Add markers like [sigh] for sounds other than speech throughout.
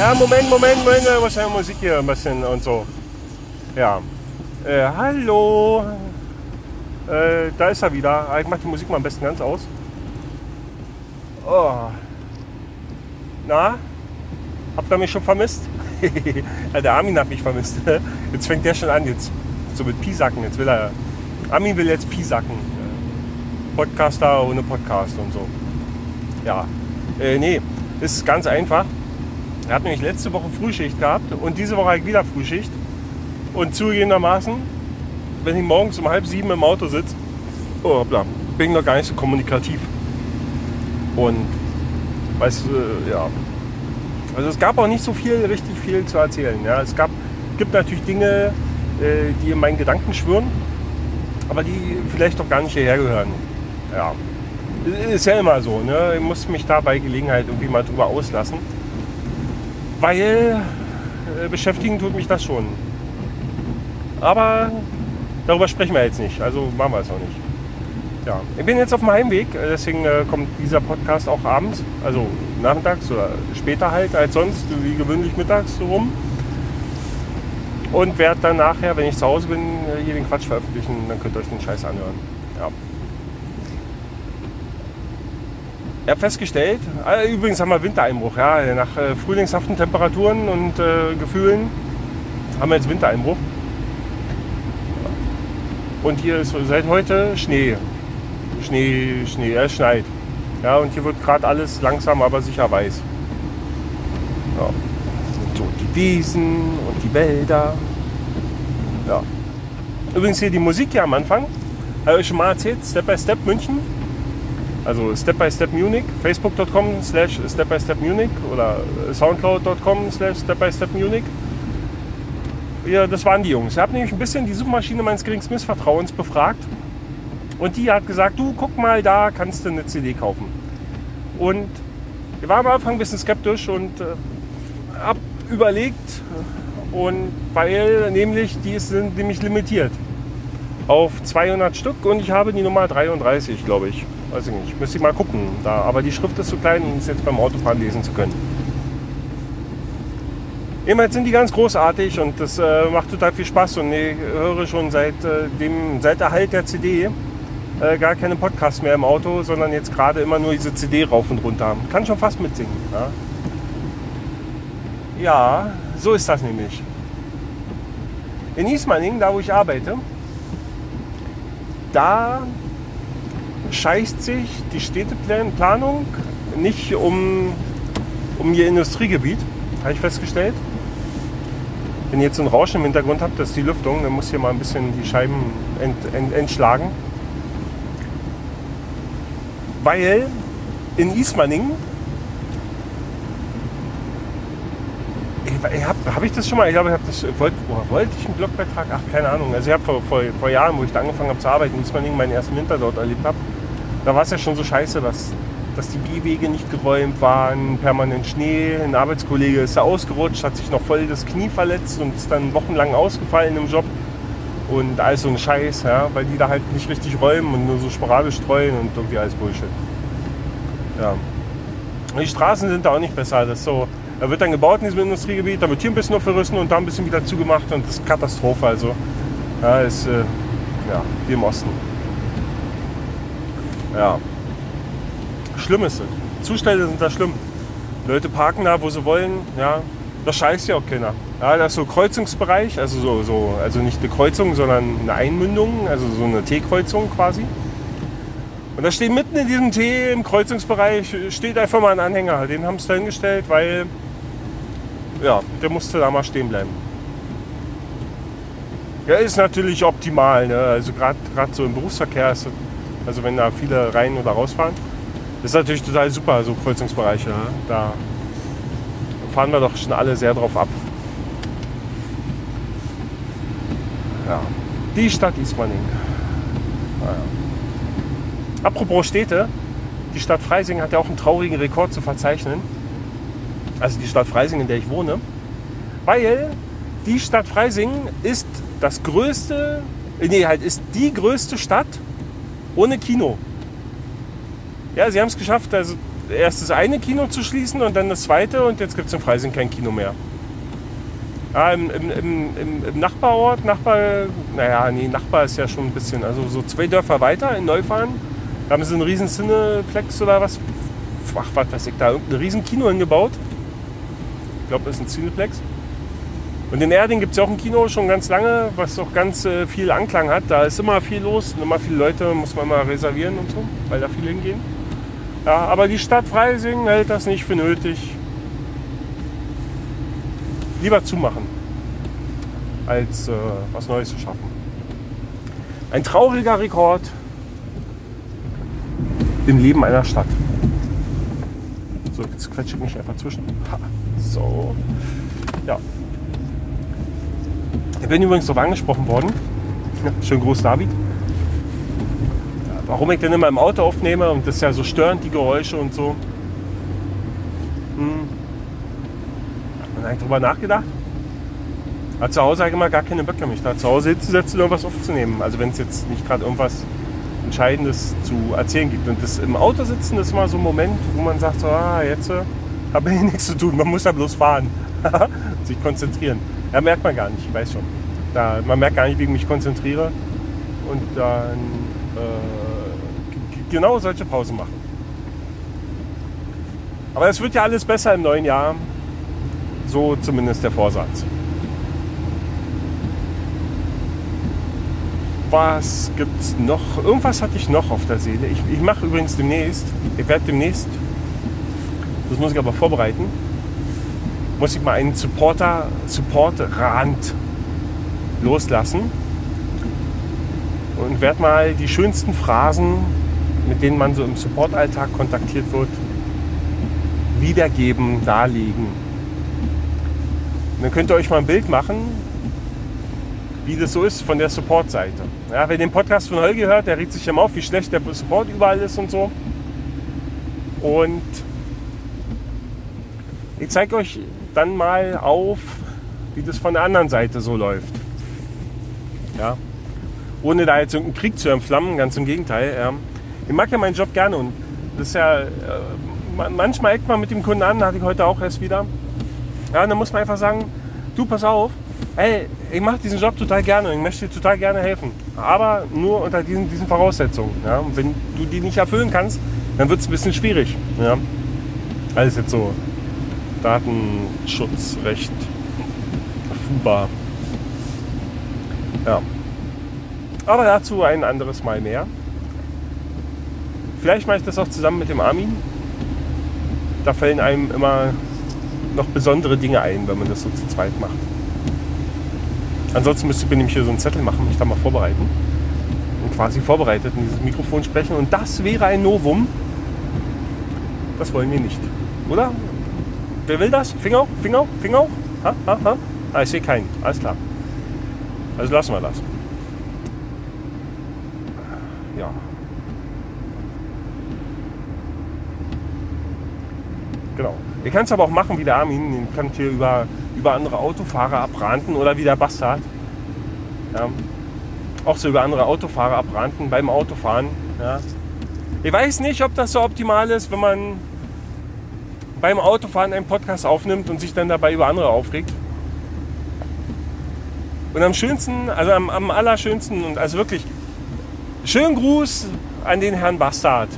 Ja, Moment, Moment, Moment, muss ja Musik hier ein bisschen und so. Ja. Äh, hallo. Äh, da ist er wieder. Ah, Ich mach die Musik mal am besten ganz aus. Oh. Na? Habt ihr mich schon vermisst? [laughs] der Armin hat mich vermisst. [laughs] Jetzt fängt der schon an, jetzt so mit Pisacken. Jetzt will er. Armin will jetzt Pisacken. Podcaster ohne Podcast und so. Ja. Äh, nee, ist ganz einfach. Er hat nämlich letzte Woche Frühschicht gehabt und diese Woche halt wieder Frühschicht. Und zugegebenermaßen, wenn ich morgens um halb sieben im Auto sitze, oh, hoppla, bin ich noch gar nicht so kommunikativ. Und weißt du, ja. Also es gab auch nicht so viel, richtig viel zu erzählen. Ja. Es gab, gibt natürlich Dinge, äh, die in meinen Gedanken schwirren, aber die vielleicht doch gar nicht hierher gehören. Ja. Ist ja immer so, ne? Ich muss mich da bei Gelegenheit irgendwie mal drüber auslassen. Weil äh, beschäftigen tut mich das schon. Aber darüber sprechen wir jetzt nicht, also machen wir es auch nicht. Ja, ich bin jetzt auf dem Heimweg, deswegen äh, kommt dieser Podcast auch abends, also nachmittags oder später halt als sonst, wie gewöhnlich mittags so rum. Und werde dann nachher, wenn ich zu Hause bin, äh, hier den Quatsch veröffentlichen, dann könnt ihr euch den Scheiß anhören. Ja. Ich habe festgestellt, äh, übrigens haben wir Wintereinbruch, ja, nach äh, frühlingshaften Temperaturen und äh, Gefühlen haben wir jetzt Wintereinbruch. Und hier ist seit heute Schnee. Schnee, Schnee, es schneit. Ja, und hier wird gerade alles langsam, aber sicher weiß. Ja. So die Wiesen und die Wälder. Ja. Übrigens hier die Musik hier am Anfang. Habe ich schon mal erzählt, Step by Step München. Also Step by Step Munich, facebook.com slash Step by Step Munich oder soundcloud.com slash Step by Step Munich. Ja, das waren die Jungs. Ich habe nämlich ein bisschen die Suchmaschine meines geringsten Missvertrauens befragt. Und die hat gesagt, du guck mal, da kannst du eine CD kaufen. Und ich war am Anfang ein bisschen skeptisch und äh, habe überlegt, und weil nämlich die sind nämlich limitiert auf 200 Stück und ich habe die Nummer 33, glaube ich. Weiß ich nicht, müsste ich mal gucken. Da. Aber die Schrift ist zu klein, um es jetzt beim Autofahren lesen zu können. Immerhin sind die ganz großartig und das äh, macht total viel Spaß und ich höre schon seit, äh, dem, seit Erhalt der CD äh, gar keine Podcasts mehr im Auto, sondern jetzt gerade immer nur diese CD rauf und runter. Kann schon fast mitsingen. Ja, ja so ist das nämlich. In Ismaning, da wo ich arbeite, da scheißt sich die Städteplanung nicht um, um ihr Industriegebiet, habe ich festgestellt. Wenn ihr jetzt so ein Rauschen im Hintergrund habt, das ist die Lüftung, dann muss hier mal ein bisschen die Scheiben ent, ent, entschlagen. Weil in Ismaning, habe hab ich das schon mal, ich glaube, ich habe das, wollte wollt ich einen Blogbeitrag? Ach, keine Ahnung. Also ich habe vor, vor, vor Jahren, wo ich da angefangen habe zu arbeiten, in Ismaning meinen ersten Winter dort erlebt habe, da war es ja schon so scheiße, dass, dass die Gehwege nicht geräumt waren, permanent Schnee. Ein Arbeitskollege ist da ausgerutscht, hat sich noch voll das Knie verletzt und ist dann wochenlang ausgefallen im Job. Und alles so ein Scheiß, ja, weil die da halt nicht richtig räumen und nur so sporadisch streuen und irgendwie alles Bullshit. Ja. Die Straßen sind da auch nicht besser. Das so, da wird dann gebaut in diesem Industriegebiet, da wird hier ein bisschen aufgerissen und da ein bisschen wieder zugemacht und das ist Katastrophe. Also, ja, ist äh, ja, wie im Osten. Ja. Schlimm ist es. Zustände sind da schlimm. Leute parken da, wo sie wollen. Ja, da scheißt ja auch keiner. Ja, das ist so Kreuzungsbereich, also so, so, also nicht eine Kreuzung, sondern eine Einmündung, also so eine T-Kreuzung quasi. Und da steht mitten in diesem T im Kreuzungsbereich steht einfach mal ein Anhänger. Den haben sie da hingestellt, weil ja, der musste da mal stehen bleiben. Ja, ist natürlich optimal. Ne? Also gerade so im Berufsverkehr ist das also wenn da viele rein oder rausfahren. Das ist natürlich total super, so Kreuzungsbereiche. Da fahren wir doch schon alle sehr drauf ab. Ja. Die Stadt Ismaning. Naja. Apropos Städte, die Stadt Freising hat ja auch einen traurigen Rekord zu verzeichnen. Also die Stadt Freising, in der ich wohne. Weil die Stadt Freising ist das größte, nee, halt ist die größte Stadt ohne Kino. Ja, sie haben es geschafft. Also erst das eine Kino zu schließen und dann das zweite und jetzt gibt es in Freising kein Kino mehr. Ja, im, im, im, im, Nachbarort, Nachbar, naja, nee, Nachbar ist ja schon ein bisschen, also so zwei Dörfer weiter in Neufahren, da haben sie einen riesen Cineplex oder was, ach, was weiß ich, da ein riesen Kino hingebaut. Ich glaube, das ist ein Cineplex. Und in Erding gibt es ja auch ein Kino schon ganz lange, was auch ganz äh, viel Anklang hat. Da ist immer viel los und immer viele Leute, muss man mal reservieren und so, weil da viele hingehen. Ja, aber die Stadt Freising hält das nicht für nötig. Lieber zumachen, als äh, was Neues zu schaffen. Ein trauriger Rekord im Leben einer Stadt. So, jetzt quetsche ich mich einfach zwischen. Ha, so. Ja. Ich bin übrigens darauf angesprochen worden. Ja, schön groß David. Warum ich denn immer im Auto aufnehme und das ist ja so störend, die Geräusche und so. Hm. Hat man eigentlich drüber nachgedacht? Aber zu Hause habe ich immer gar keine Böcke, mich da zu Hause hinzusetzen und irgendwas aufzunehmen. Also wenn es jetzt nicht gerade irgendwas Entscheidendes zu erzählen gibt. Und das im Auto sitzen, das ist mal so ein Moment, wo man sagt, so, ah, jetzt äh, habe ich [laughs] nichts zu tun, man muss ja bloß fahren. [laughs] sich konzentrieren. Ja, merkt man gar nicht, ich weiß schon. Da, man merkt gar nicht, wie ich mich konzentriere und dann äh, genau solche Pausen machen. Aber es wird ja alles besser im neuen Jahr. So zumindest der Vorsatz. Was gibt's noch? Irgendwas hatte ich noch auf der Seele. Ich, ich mache übrigens demnächst, ich werde demnächst, das muss ich aber vorbereiten, muss ich mal einen Supporter, Support-Rand loslassen und werde mal die schönsten Phrasen, mit denen man so im Support-Alltag kontaktiert wird, wiedergeben, darlegen. Und dann könnt ihr euch mal ein Bild machen, wie das so ist von der Support-Seite. Ja, wer den Podcast von Holger hört, der regt sich immer auf, wie schlecht der Support überall ist und so. Und ich zeige euch dann mal auf, wie das von der anderen Seite so läuft. Ja? Ohne da jetzt irgendeinen Krieg zu entflammen, ganz im Gegenteil. Ja. Ich mag ja meinen Job gerne und das ist ja, äh, manchmal eckt man mit dem Kunden an, hatte ich heute auch erst wieder. Ja, dann muss man einfach sagen, du pass auf, hey, ich mache diesen Job total gerne und ich möchte dir total gerne helfen. Aber nur unter diesen, diesen Voraussetzungen. Ja. Und wenn du die nicht erfüllen kannst, dann wird es ein bisschen schwierig. Ja. Alles jetzt so Datenschutzrecht, FUBA. Ja. Aber dazu ein anderes Mal mehr. Vielleicht mache ich das auch zusammen mit dem Armin. Da fallen einem immer noch besondere Dinge ein, wenn man das so zu zweit macht. Ansonsten müsste ich mir nämlich hier so einen Zettel machen, mich da mal vorbereiten. Und quasi vorbereitet in dieses Mikrofon sprechen. Und das wäre ein Novum. Das wollen wir nicht. Oder? Wer will das? Finger Finger Finger. Ha, ha, ha. Ah, ich sehe keinen. Alles klar. Also lassen wir das. Ja. Genau. Ihr könnt es aber auch machen wie der Armin. Ihr könnt hier über, über andere Autofahrer abranten oder wie der Bastard. Ja. Auch so über andere Autofahrer abranten beim Autofahren. Ja. Ich weiß nicht, ob das so optimal ist, wenn man beim Autofahren einen Podcast aufnimmt und sich dann dabei über andere aufregt. Und am schönsten, also am, am allerschönsten und also wirklich schönen Gruß an den Herrn Bastard,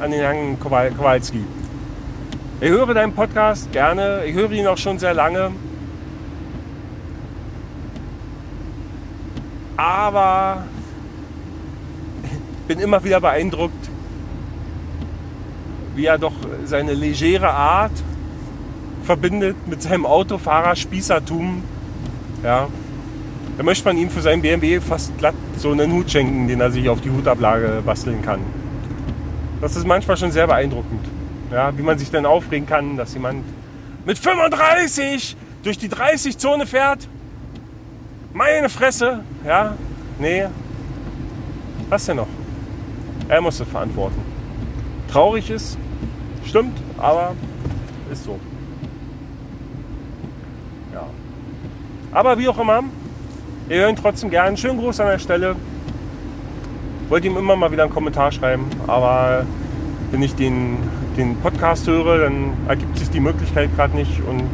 an den Herrn Kowalski. Ich höre deinen Podcast gerne, ich höre ihn auch schon sehr lange. Aber [laughs] bin immer wieder beeindruckt, wie er doch seine legere Art verbindet mit seinem Autofahrer-Spießertum. Ja, da möchte man ihm für seinen BMW fast glatt so einen Hut schenken, den er sich auf die Hutablage basteln kann. Das ist manchmal schon sehr beeindruckend. Ja, wie man sich dann aufregen kann, dass jemand mit 35 durch die 30-Zone fährt. Meine Fresse. Ja, nee. Was denn noch? Er musste verantworten. Traurig ist, stimmt, aber ist so. Ja. Aber wie auch immer, Ihr hört ihn trotzdem gern. Schönen Gruß an der Stelle. Wollte ihm immer mal wieder einen Kommentar schreiben, aber wenn ich den, den Podcast höre, dann ergibt sich die Möglichkeit gerade nicht und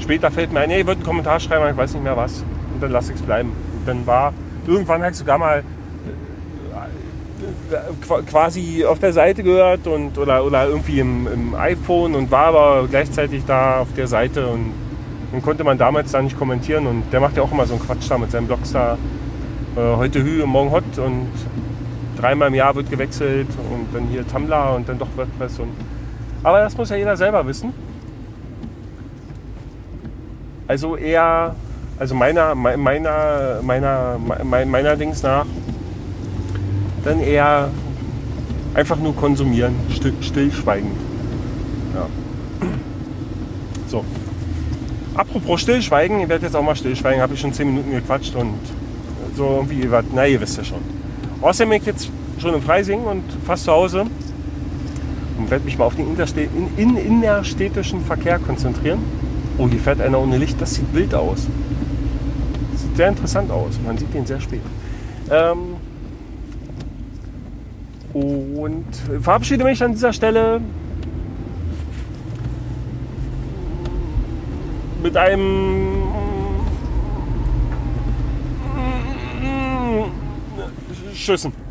später fällt mir ein, hey, ich würde einen Kommentar schreiben, ich weiß nicht mehr was. Und dann lasse ich es bleiben. Und dann war, irgendwann habe sogar mal quasi auf der Seite gehört und, oder, oder irgendwie im, im iPhone und war aber gleichzeitig da auf der Seite und, und konnte man damals da nicht kommentieren. Und der macht ja auch immer so einen Quatsch da mit seinem Blogs da. Äh, heute Hü, morgen Hot und dreimal im Jahr wird gewechselt und dann hier Tumblr und dann doch WordPress. Und, aber das muss ja jeder selber wissen. Also eher, also meiner, meiner, meiner, meiner, meiner Dings nach, dann eher einfach nur konsumieren, still, stillschweigend. Ja. So. Apropos Stillschweigen, ich werde jetzt auch mal stillschweigen, habe ich schon 10 Minuten gequatscht und so irgendwie was, na ihr wisst ja schon. Außerdem bin ich jetzt schon im Freising und fast zu Hause und werde mich mal auf den in, in, innerstädtischen Verkehr konzentrieren. Oh, hier fährt einer ohne Licht, das sieht wild aus. Sieht sehr interessant aus, man sieht ihn sehr spät. Ähm und verabschiede mich an dieser Stelle mit einem Schüssen.